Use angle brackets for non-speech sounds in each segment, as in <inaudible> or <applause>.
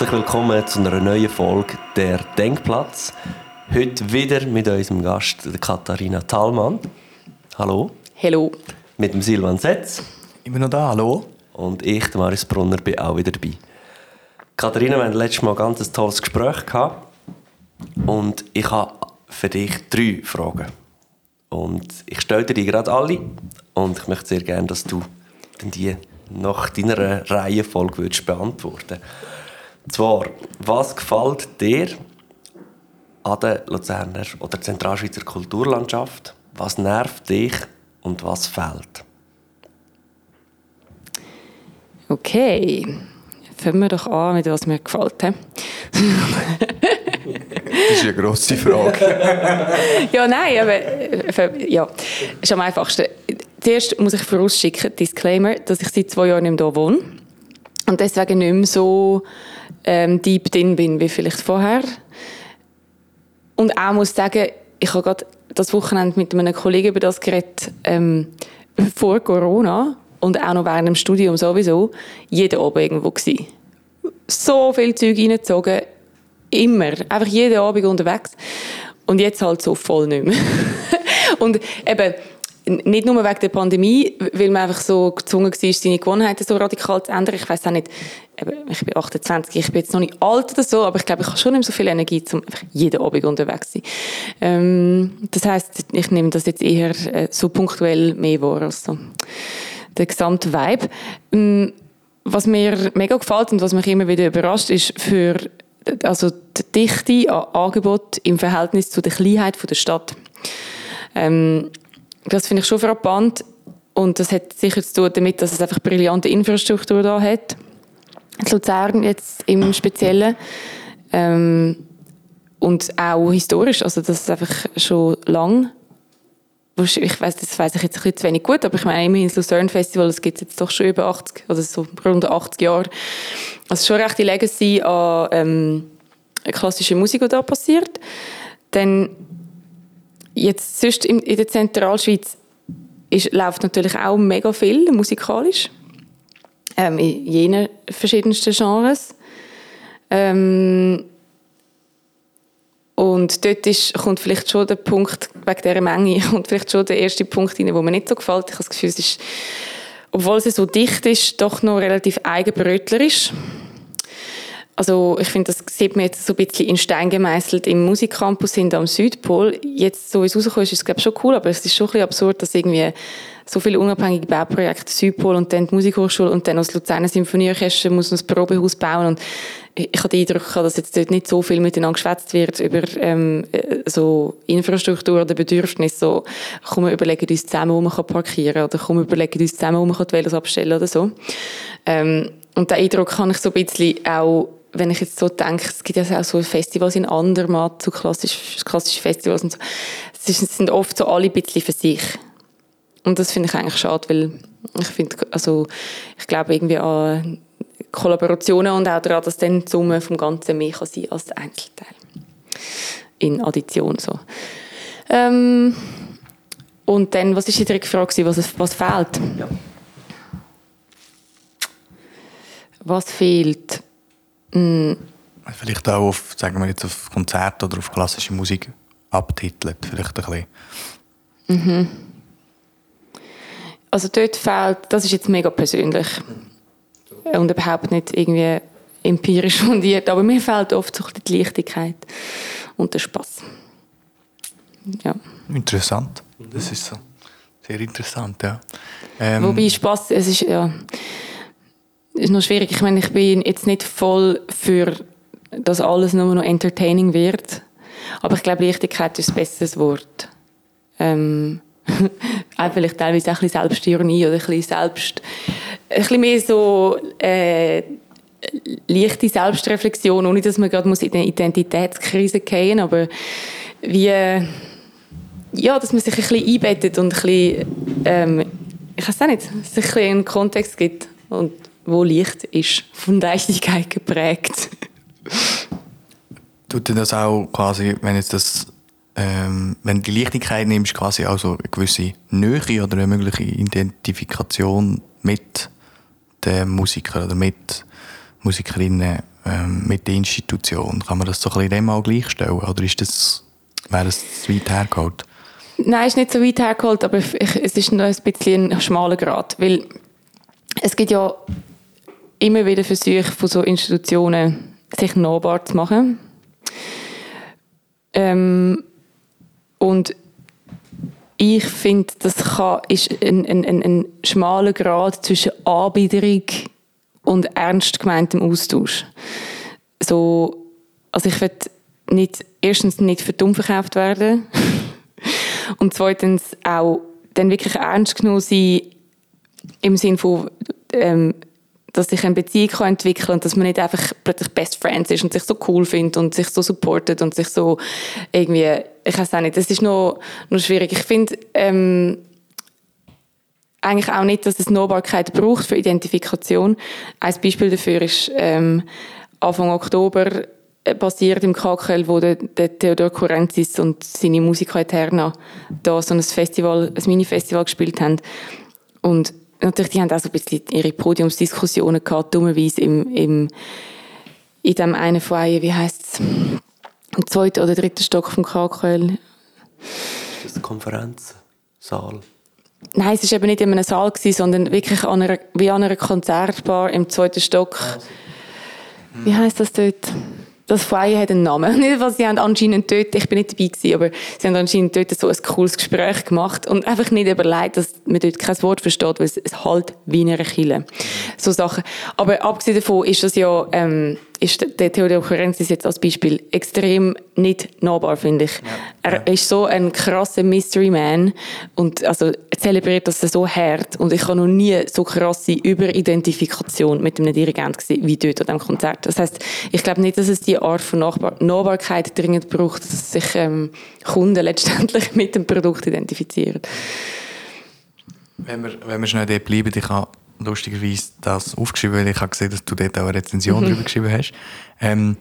Herzlich willkommen zu einer neuen Folge der Denkplatz. Heute wieder mit unserem Gast, Katharina Thalmann. Hallo. Hallo. Mit dem Silvan Setz. Immer noch da, hallo. Und ich, der Marius Brunner, bin auch wieder dabei. Katharina, wir hatten letztes Mal ein ganz tolles Gespräch. Gehabt. Und ich habe für dich drei Fragen. Und ich stelle dir die gerade alle. Und ich möchte sehr gerne, dass du die nach deiner Reihenfolge würdest beantworten Und zwar, was gefällt dir an der Luzerner oder Zentralschweizer Kulturlandschaft? Was nervt dich und was fehlt? Okay, fangen wir doch an mit was mir gefällt. das ist eine grosse Frage. <laughs> ja, nein, aber äh, ja, ist am einfachsten. Zuerst muss ich vorausschicken, Disclaimer, dass ich seit zwei Jahren nicht mehr hier wohne und deswegen nicht mehr so ähm, deep drin bin wie vielleicht vorher. Und auch muss sagen, ich habe gerade das Wochenende mit einem Kollegen über das geredet, ähm, vor Corona und auch noch während dem Studium sowieso, jeden Abend irgendwo gewesen. So viel Zeug reingezogen, immer, einfach jeden Abend unterwegs. Und jetzt halt so voll nicht mehr. <laughs> und eben, nicht nur wegen der Pandemie, weil man einfach so gezwungen war, seine Gewohnheiten so radikal zu ändern. Ich weiß auch nicht, ich bin 28, ich bin jetzt noch nicht alt oder so, aber ich glaube, ich habe schon nicht so viel Energie, um einfach jeden Abend unterwegs zu sein. Ähm, das heisst, ich nehme das jetzt eher äh, so punktuell mehr wahr als so der gesamte Vibe. Ähm, was mir mega gefällt und was mich immer wieder überrascht, ist für also die Dichte an Angebot im Verhältnis zu der Kleinheit der Stadt. Ähm, das finde ich schon frappant. Und das hat sicher zu tun damit, dass es einfach brillante Infrastruktur da hat. Luzern jetzt im Speziellen. Ähm, und auch historisch, also das ist einfach schon lang. Ich weiß, das weiß ich jetzt ein bisschen zu wenig gut, aber ich meine, immerhin das Luzern Festival, das gibt es jetzt doch schon über 80, also so rund 80 Jahre. Also schon recht die Legacy an ähm, klassischer Musik, die da passiert. Dann Jetzt sonst in, der Zentralschweiz ist, läuft natürlich auch mega viel musikalisch. Ähm, in jenen verschiedensten Genres. Ähm, und dort ist, kommt vielleicht schon der Punkt, wegen dieser Menge, <laughs> kommt vielleicht schon der erste Punkt rein, der mir nicht so gefällt. Ich habe das Gefühl, es ist, obwohl es so dicht ist, doch noch relativ eigenbrötlerisch. Also ich finde, das sieht man jetzt so ein bisschen in Stein gemeißelt im Musikcampus sind am Südpol. Jetzt, so wie es rausgekommen ist, ist es glaube ich schon cool, aber es ist schon ein bisschen absurd, dass irgendwie so viele unabhängige Bauprojekte, Südpol und dann die Musikhochschule und dann das Luzerner Symphonieorchester muss ein Probehaus bauen und ich habe den Eindruck, dass jetzt dort nicht so viel miteinander geschwätzt wird über ähm, so Infrastruktur oder Bedürfnisse. So, komm, wir überlegen uns zusammen, wo man parkieren kann oder komm, wir überlegen uns zusammen, wo man die Velos abstellen oder so. Ähm, und den Eindruck kann ich so ein bisschen auch wenn ich jetzt so denke, es gibt ja auch so Festivals in Andermatt, so klassische, klassische Festivals und so. Es sind oft so alle ein bisschen für sich. Und das finde ich eigentlich schade, weil ich finde, also, ich glaube irgendwie an Kollaborationen und auch daran, dass dann die Summe vom Ganzen mehr kann sein als Einzelteil. In Addition so. Ähm, und dann, was war die dritte Frage, was, was fehlt? Ja. Was fehlt? Mm. Vielleicht auch auf, sagen wir jetzt, auf Konzerte oder auf klassische Musik abtitelt, vielleicht ein bisschen. Mhm. Also dort fehlt, das ist jetzt mega persönlich und überhaupt nicht irgendwie empirisch <laughs> fundiert, aber mir fehlt oft so die Leichtigkeit und der Spaß. Ja. Interessant, das ist so sehr interessant, ja. Ähm, Wobei Spaß, es ist ja ist noch schwierig. Ich meine, ich bin jetzt nicht voll für, dass alles nur noch entertaining wird. Aber ich glaube, Leichtigkeit ist ein besseres Wort. Ähm, <laughs> auch vielleicht teilweise auch ein bisschen Selbstironie oder ein bisschen selbst, ein bisschen mehr so äh, leichte Selbstreflexion, ohne dass man gerade in eine Identitätskrise gehen aber wie, ja, dass man sich ein bisschen einbettet und ein bisschen, ähm, ich weiß nicht, sich ein bisschen einen Kontext gibt und wo Licht ist, von Leichtigkeit geprägt. Tut dir das auch quasi, wenn jetzt das ähm, wenn du die Leichtigkeit nimmst, quasi auch so eine gewisse Nähe oder eine mögliche Identifikation mit den Musikern oder mit Musikerinnen äh, ähm, mit der Institution. Kann man das so ein bisschen dem auch gleichstellen? Oder ist das, wäre das zu weit hergeholt? Nein, es ist nicht so weit hergeholt, aber ich, es ist noch ein bisschen ein schmaler Grad, weil es gibt ja immer wieder Versuche von so Institutionen, sich nahbar zu machen. Ähm, und ich finde, das kann, ist ein, ein, ein, ein schmaler Grad zwischen Anbiederung und ernst gemeintem Austausch. So, also ich will nicht, erstens nicht für dumm verkauft werden <laughs> und zweitens auch dann wirklich ernst genommen sein im Sinne von ähm, dass sich eine Beziehung kann entwickeln kann und dass man nicht einfach plötzlich Best Friends ist und sich so cool findet und sich so supportet und sich so irgendwie, ich weiß auch nicht, das ist noch, noch schwierig. Ich finde ähm, eigentlich auch nicht, dass es Nahbarkeit braucht für Identifikation. Ein Beispiel dafür ist ähm, Anfang Oktober äh, passiert im KKL, wo der, der Theodor Kurenzis und seine Musiker Eterna da so ein Festival, ein Mini-Festival gespielt haben. Und natürlich, die haben auch so ein bisschen ihre Podiumsdiskussionen gehabt, dummerweise im, im, in dem einen Foyer, wie heisst es, im zweiten oder dritten Stock vom KKL. Ist das ein Konferenzsaal? Nein, es war eben nicht in einem Saal, gewesen, sondern wirklich an einer, wie an einer Konzertbar im zweiten Stock. Also. Wie heisst das dort? Das Feier hat einen Namen. <laughs> Nicht, was sie haben anscheinend dort, ich bin nicht dabei gewesen, aber sie haben anscheinend dort so ein cooles Gespräch gemacht und einfach nicht überlegt, dass man dort kein Wort versteht, weil es halt wie in einer Kille. So Sachen. Aber abgesehen davon ist das ja, ähm, ist der Theodor Kurenzis jetzt als Beispiel extrem nicht nahbar, finde ich. Ja. Er ist so ein krasser Mystery Man und also zelebriert das so hart und ich habe noch nie so krasse Überidentifikation mit einem Dirigent gesehen wie dort an diesem Konzert. Das heißt, ich glaube nicht, dass es die Art von Nachbar Nahbarkeit dringend braucht, dass sich ähm, Kunden letztendlich <laughs> mit dem Produkt identifizieren. Wenn wir, wenn wir schnell dort bleiben, ich habe lustigerweise das aufgeschrieben, weil ich habe gesehen, dass du dort auch eine Rezension mhm. darüber geschrieben hast. Ähm,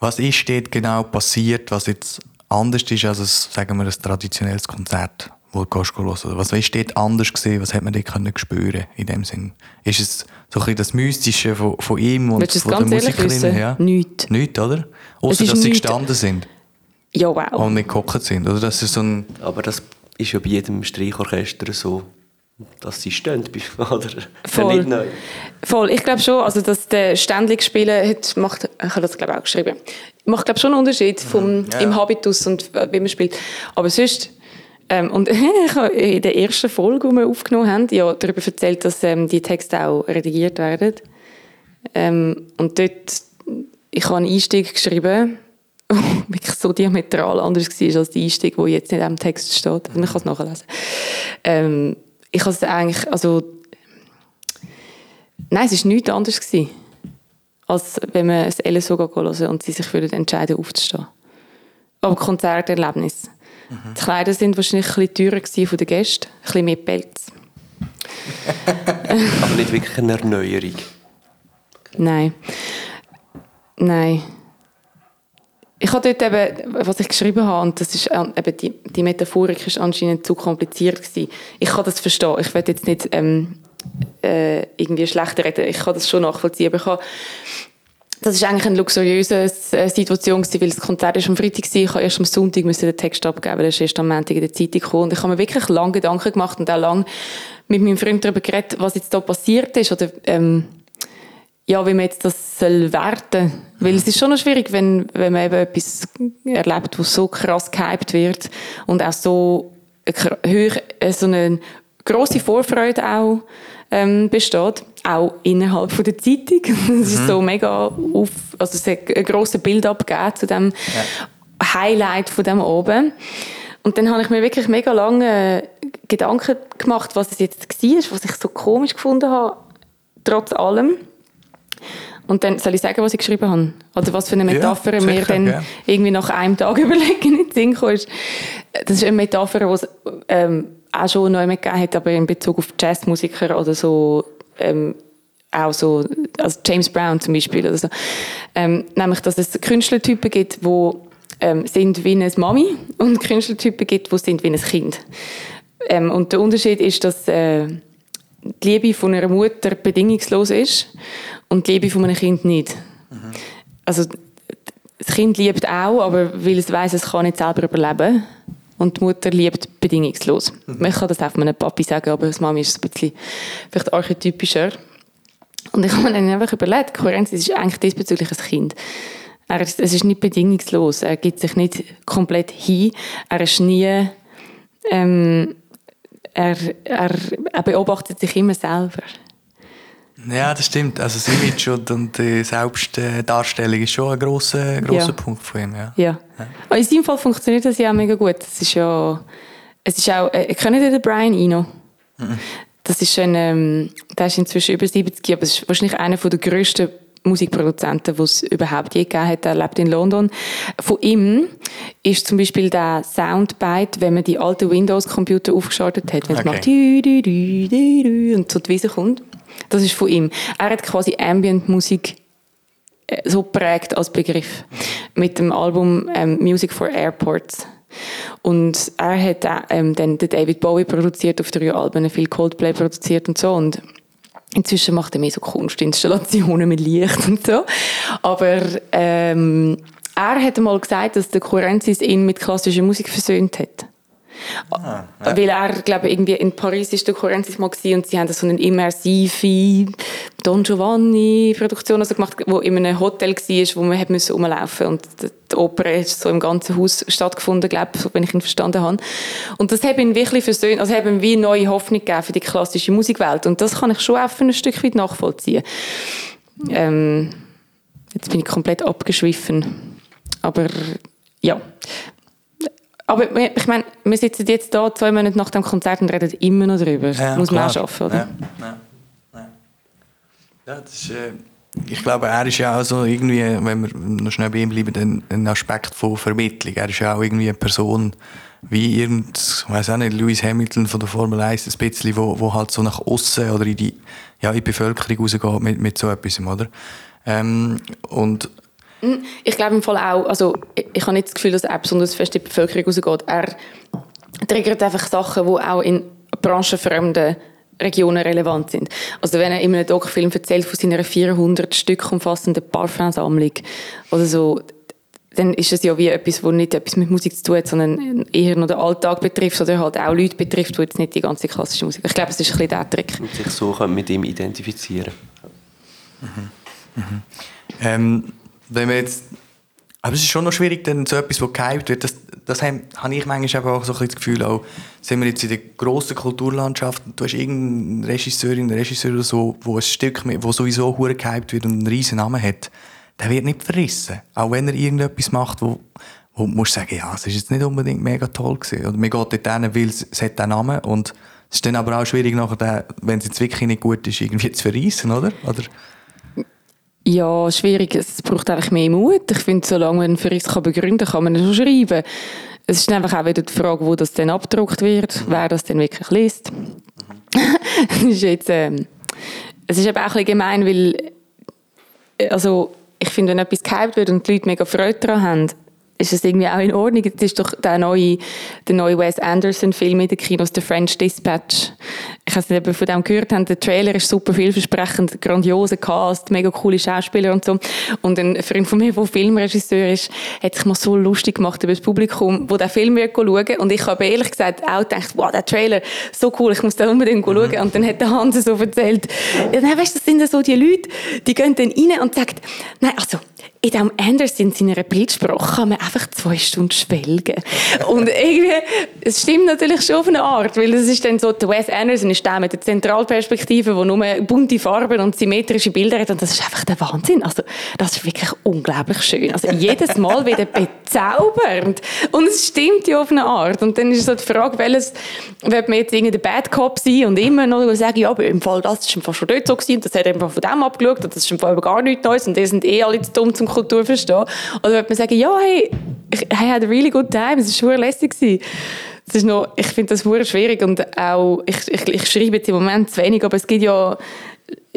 was ist dort genau passiert, was jetzt anders ist als ein, sagen wir, ein traditionelles Konzert, wo du gehst hören? Was ist dort anders gesehen? Was hat man dort können spüren in dem Sinn? Ist es so ein bisschen das Mystische von, von ihm und Willst von der Musikerin? Ja? Nichts. Nichts, oder? Außer dass sie gestanden sind. Ja, wow. Und nicht gehockt sind, oder? Das ist so ein Aber das ist ja bei jedem Streichorchester so dass sie stehen, <laughs> oder? Voll. Nicht neu. Voll. Ich glaube schon, also dass der ständig Spielen hat, macht, ich habe das glaube auch geschrieben, macht glaube schon einen Unterschied vom, ja. im Habitus und äh, wie man spielt. Aber sonst, ähm, und <laughs> ich habe in der ersten Folge, die wir aufgenommen haben, ja darüber erzählt, dass ähm, die Texte auch redigiert werden. Ähm, und dort, ich habe einen Einstieg geschrieben, <laughs> wirklich so diametral anders war als der Einstieg, der jetzt in diesem Text steht. Man kann es nachlesen. Ich habe es eigentlich, also, nein, es war nichts anderes gewesen, als wenn man ein LSO hören und sie sich würden entscheiden aufzustehen. Aber Konzerterlebnis. Mhm. Die Kleider sind wahrscheinlich ein bisschen teurer von den Gästen, ein bisschen mehr Pelz. <laughs> Aber nicht wirklich eine Erneuerung. Nein. Nein. Ich habe dort eben, was ich geschrieben habe, und das ist äh, eben die, die Metaphorik ist anscheinend zu kompliziert gewesen. Ich kann das verstehen. Ich werde jetzt nicht ähm, äh, irgendwie schlechter reden. Ich kann das schon nachvollziehen. Aber ich habe, das ist eigentlich eine luxuriöse äh, Situation gewesen, weil das Konzert ist am Freitag war. Ich habe erst am Sonntag den Text abgeben, der ist erst am Montag in der Zeitung gekommen. Und ich habe mir wirklich lange Gedanken gemacht und auch lange mit meinem Freund darüber geredet, was jetzt da passiert ist oder ähm, ja, wie man jetzt das soll werten Weil es ist schon noch schwierig, wenn, wenn man eben etwas erlebt, was so krass gehypt wird und auch so hoch, äh, so eine grosse Vorfreude auch ähm, besteht, auch innerhalb von der Zeitung. <laughs> Es ist mhm. so mega auf, also es hat ein grosses Bild abgegeben zu dem ja. Highlight von dem oben. Und dann habe ich mir wirklich mega lange Gedanken gemacht, was es jetzt war, was ich so komisch gefunden habe, trotz allem. Und dann soll ich sagen, was ich geschrieben habe? Oder was für eine Metapher ja, mir dann ja. irgendwie nach einem Tag <laughs> überlegen in den Sinn kam. Das ist eine Metapher, die es ähm, auch schon neu gegeben hat, aber in Bezug auf Jazzmusiker oder so, ähm, auch so, also James Brown zum Beispiel oder so. Ähm, nämlich, dass es Künstlertypen gibt, die ähm, sind wie eine Mami und Künstlertypen gibt, die sind wie ein Kind. Ähm, und der Unterschied ist, dass äh, die Liebe von einer Mutter bedingungslos ist und die Liebe von einem Kind nicht. Mhm. also das Kind liebt auch, aber weil es weiß, es kann nicht selber überleben. Und die Mutter liebt bedingungslos. Mhm. Man kann das auch von einem Papi sagen, aber das Mami ist ein bisschen vielleicht archetypischer. Und ich habe mir dann einfach überlegt, Kohärenz ist eigentlich diesbezüglich ein Kind. Er ist, es ist nicht bedingungslos. Er gibt sich nicht komplett hin. Er ist nie, ähm, er, er, er beobachtet sich immer selber. Ja, das stimmt. Also das Image und, die Selbstdarstellung ist schon ein grosser, grosser ja. Punkt von ihm. Ja. ja. ja. In seinem Fall funktioniert das ja auch mega gut. Es ist ja, es ist auch, äh, kennt ihr den Brian Eno? Mhm. Das ist ein, ähm, der ist inzwischen über 70, aber es ist wahrscheinlich einer der grössten Musikproduzenten, die es überhaupt je gegeben hat. Er lebt in London. Von ihm ist zum Beispiel der Soundbite, wenn man die alten Windows-Computer aufgeschaltet hat, wenn es okay. macht und so die Wiese kommt. Das ist von ihm. Er hat quasi Ambient-Musik äh, so prägt als Begriff mit dem Album ähm, Music for Airports. Und er hat ähm, dann den David Bowie produziert auf drei Alben, viel Coldplay produziert und so. Und inzwischen macht er mehr so Kunstinstallationen mit Licht und so. Aber ähm, er hat mal gesagt, dass der Kurenzis ihn mit klassischer Musik versöhnt hat. Ah, ja. Weil er, glaube irgendwie in Paris ist der Kurenzis mal und sie haben so eine immersive Don Giovanni-Produktion also gemacht, wo in einem Hotel war, wo man hat müssen rumlaufen und die Oper ist so im ganzen Haus stattgefunden, glaube ich, wenn ich ihn verstanden habe. Und das hat ihn wirklich versöhnt, also hat ihm wie neue Hoffnung gegeben für die klassische Musikwelt und das kann ich schon auch für ein Stück weit nachvollziehen. Ähm, jetzt bin ich komplett abgeschwiffen, aber ja, aber ich meine, wir sitzen jetzt da zwei Monate nach dem Konzert und reden immer noch darüber. Ja, Muss man klar. auch schaffen, oder? Ja, ja, ja. ja das ist, äh, ich glaube, er ist ja auch so irgendwie, wenn wir noch schnell bei ihm bleiben, ein, ein Aspekt von Vermittlung. Er ist ja auch irgendwie eine Person, wie irgend, ich weiß auch nicht, Lewis Hamilton von der Formel 1, ein bisschen, wo, wo halt so nach außen oder in die, ja, in die Bevölkerung rausgeht mit, mit so etwas, oder? Ähm, und ich glaube im Fall auch, also ich, ich habe nicht das Gefühl, dass er besonders fest in die Bevölkerung rausgeht. Er triggert einfach Sachen, die auch in branchenfremden Regionen relevant sind. Also wenn er in einem Doc-Film erzählt von seiner 400 Stück umfassenden Parfumsammlung oder so, dann ist es ja wie etwas, das nicht etwas mit Musik zu tun hat, sondern eher noch den Alltag betrifft oder halt auch Leute betrifft, die jetzt nicht die ganze klassische Musik. Ich glaube, es ist ein bisschen der Trick. Und sich so mit ihm identifizieren. Mhm. Mhm. Ähm, wenn wir jetzt aber es ist schon noch schwierig, dann so etwas, das gehypt wird. Das, das habe ich manchmal auch so ein das Gefühl, auch, sind wir jetzt in der grossen Kulturlandschaft, du hast irgendeinen Regisseurin, Regisseur oder so, wo ein Stück, wo sowieso hure gehypt wird und einen riesen Namen hat, der wird nicht verrissen. Auch wenn er irgendetwas macht, wo, wo du musst sagen, ja, es ist jetzt nicht unbedingt mega toll gewesen. Oder man geht dort hin, weil es hat den Namen und es ist dann aber auch schwierig, nachher, wenn es jetzt wirklich nicht gut ist, irgendwie zu verreissen, oder? oder? Ja, schwierig. Es braucht einfach mehr Mut. Ich finde, solange man für uns begründen kann, kann man es schon schreiben. Es ist einfach auch wieder die Frage, wo das dann abgedruckt wird, mhm. wer das dann wirklich liest. Mhm. <laughs> es ist jetzt, ähm, es ist eben auch ein bisschen gemein, weil, also, ich finde, wenn etwas gehypt wird und die Leute mega Freude daran haben, ist es irgendwie auch in Ordnung. Das ist doch der neue, der neue Wes Anderson-Film in den Kinos, The French Dispatch. Ich weiß nicht, ob ihr von dem gehört habt. Der Trailer ist super vielversprechend, grandioser Cast, mega coole Schauspieler und so. Und ein Freund von mir, der Filmregisseur ist, hat sich mal so lustig gemacht über das Publikum, wo der Film wird schauen. Und ich habe ehrlich gesagt auch gedacht, wow, der Trailer, so cool, ich muss da unbedingt mhm. schauen. Und dann hat der Hans so erzählt, ja, weißt, das sind so die Leute, die gehen dann rein und sagen, nein, also, in diesem Anderson seiner Bildsprache kann man einfach zwei Stunden schwelgen. Und irgendwie, es stimmt natürlich schon auf eine Art, weil es ist dann so, der Wes Anderson ist der mit der Zentralperspektive, wo nur bunte Farben und symmetrische Bilder hat und das ist einfach der Wahnsinn. Also, das ist wirklich unglaublich schön. Also, jedes Mal wieder bezaubernd. Und es stimmt ja auf eine Art. Und dann ist so die Frage, welches, wird man jetzt irgendein Bad Cop sein und immer noch sagen, ja, aber im Fall, das ist schon dort so gewesen das hat einfach von dem abgeschaut und das ist im Fall gar nichts Neues und die sind eh alle zu dumm zum Kultur verstehen. Oder wird man sagen, ja, hey, ich I had a really good time, es war lässig. Das ist noch, ich finde das sehr schwierig und auch, ich, ich, ich schreibe jetzt im Moment zu wenig, aber es gibt ja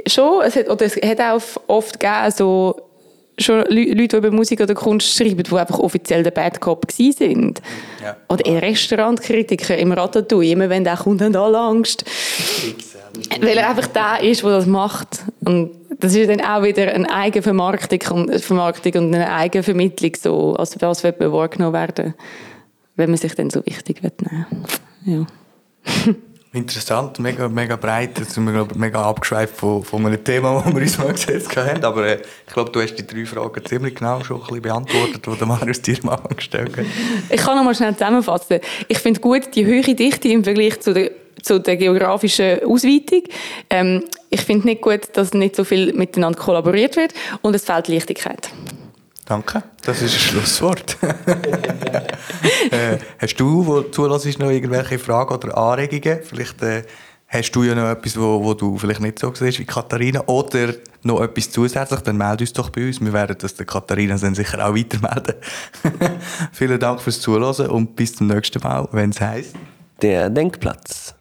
schon, es hat, oder es hat auch oft gegeben, so, schon Leute, die über Musik oder Kunst schreiben, die einfach offiziell der Bad Cop sind. Ja. Oder in Restaurantkritiker im Ratatouille, immer wenn der kommt, haben alle Angst. Weil er einfach der ist, der das macht. Und das ist dann auch wieder eine Eigenvermarktung und, Vermarktung und eine Eigenvermittlung, so, also was wird man wahrgenommen werden, wenn man sich dann so wichtig wird nehmen. Ja. <laughs> Interessant, mega, mega breit. Jetzt sind wir glaub, mega abgeschweift von, von einem Thema, das wir uns mal gesetzt haben. Aber äh, ich glaube, du hast die drei Fragen ziemlich genau schon ein bisschen beantwortet, die der Marius dir mal <laughs> gestellt hat. Ich kann noch mal schnell zusammenfassen. Ich finde gut die höhere Dichte im Vergleich zu der, zu der geografischen Ausweitung. Ähm, ich finde nicht gut, dass nicht so viel miteinander kollaboriert wird und es fehlt Leichtigkeit. Danke, das ist ein Schlusswort. <laughs> äh, hast du, wo zulässt, noch irgendwelche Fragen oder Anregungen? Vielleicht äh, hast du ja noch etwas, wo, wo du vielleicht nicht so siehst wie Katharina oder noch etwas zusätzlich, dann melde uns doch bei uns. Wir werden das der Katharina dann sicher auch weitermelden. <laughs> Vielen Dank fürs Zuhören und bis zum nächsten Mal, wenn es heisst. Der Denkplatz.